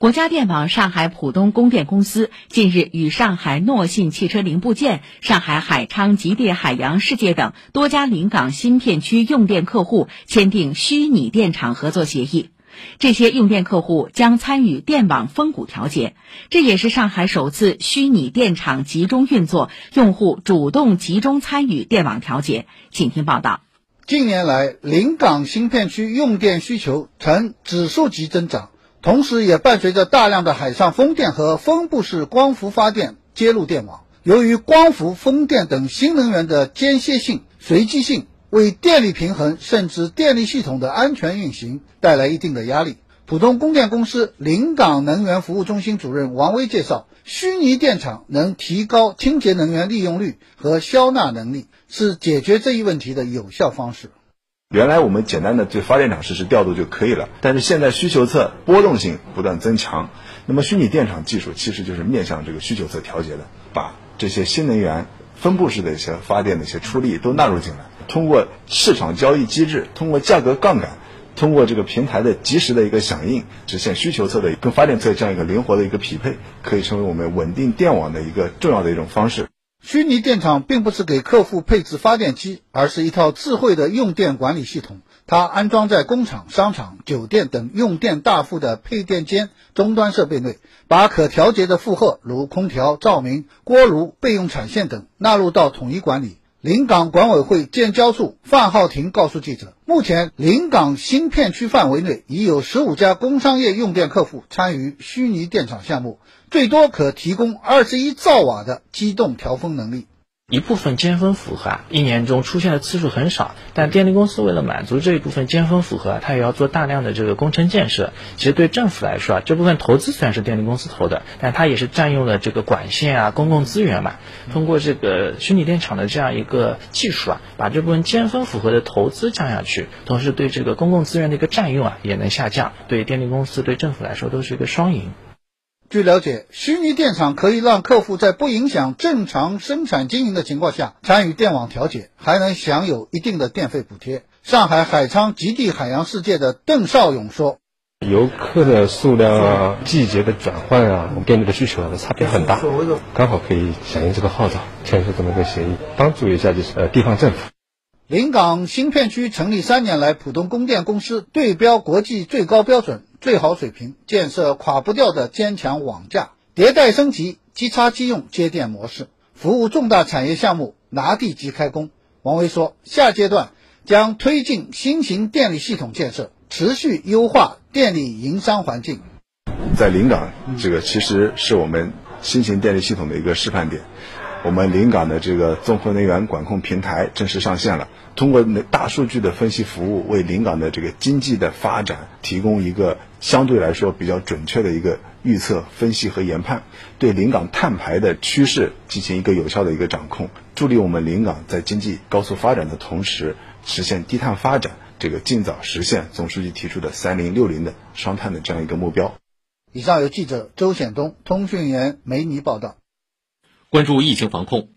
国家电网上海浦东供电公司近日与上海诺信汽车零部件、上海海昌吉电海洋世界等多家临港新片区用电客户签订虚拟电厂合作协议。这些用电客户将参与电网峰谷调节，这也是上海首次虚拟电厂集中运作，用户主动集中参与电网调节。请听报道。近年来，临港新片区用电需求呈指数级增长。同时，也伴随着大量的海上风电和分布式光伏发电接入电网。由于光伏、风电等新能源的间歇性、随机性，为电力平衡甚至电力系统的安全运行带来一定的压力。浦东供电公司临港能源服务中心主任王威介绍，虚拟电厂能提高清洁能源利用率和消纳能力，是解决这一问题的有效方式。原来我们简单的对发电厂实施调度就可以了，但是现在需求侧波动性不断增强，那么虚拟电厂技术其实就是面向这个需求侧调节的，把这些新能源分布式的一些发电的一些出力都纳入进来，通过市场交易机制，通过价格杠杆，通过这个平台的及时的一个响应，实现需求侧的跟发电侧这样一个灵活的一个匹配，可以成为我们稳定电网的一个重要的一种方式。虚拟电厂并不是给客户配置发电机，而是一套智慧的用电管理系统。它安装在工厂、商场、酒店等用电大户的配电间终端设备内，把可调节的负荷，如空调、照明、锅炉、备用产线等纳入到统一管理。临港管委会建交处范浩庭告诉记者，目前临港新片区范围内已有十五家工商业用电客户参与虚拟电厂项目，最多可提供二十一兆瓦的机动调峰能力。一部分尖峰负荷啊，一年中出现的次数很少，但电力公司为了满足这一部分尖峰负荷，它也要做大量的这个工程建设。其实对政府来说啊，这部分投资虽然是电力公司投的，但它也是占用了这个管线啊、公共资源嘛。通过这个虚拟电厂的这样一个技术啊，把这部分尖峰负荷的投资降下去，同时对这个公共资源的一个占用啊也能下降，对电力公司、对政府来说都是一个双赢。据了解，虚拟电厂可以让客户在不影响正常生产经营的情况下参与电网调节，还能享有一定的电费补贴。上海海昌极地海洋世界的邓少勇说：“游客的数量啊，季节的转换啊，我们电力的需求啊，差别很大，刚好可以响应这个号召，签署这么个协议，帮助一下就是呃地方政府。”临港新片区成立三年来，浦东供电公司对标国际最高标准。最好水平，建设垮不掉的坚强网架，迭代升级，即插即用接电模式，服务重大产业项目，拿地即开工。王威说，下阶段将推进新型电力系统建设，持续优化电力营商环境。在临港，这个其实是我们新型电力系统的一个示范点。我们临港的这个综合能源管控平台正式上线了。通过大数据的分析服务，为临港的这个经济的发展提供一个相对来说比较准确的一个预测、分析和研判，对临港碳排的趋势进行一个有效的一个掌控，助力我们临港在经济高速发展的同时，实现低碳发展，这个尽早实现总书记提出的“三零六零”的双碳的这样一个目标。以上由记者周显东、通讯员梅妮报道。关注疫情防控。